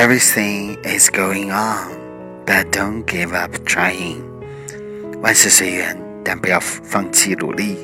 Everything is going on, but don't give up trying. 万事随缘，但不要放弃努力。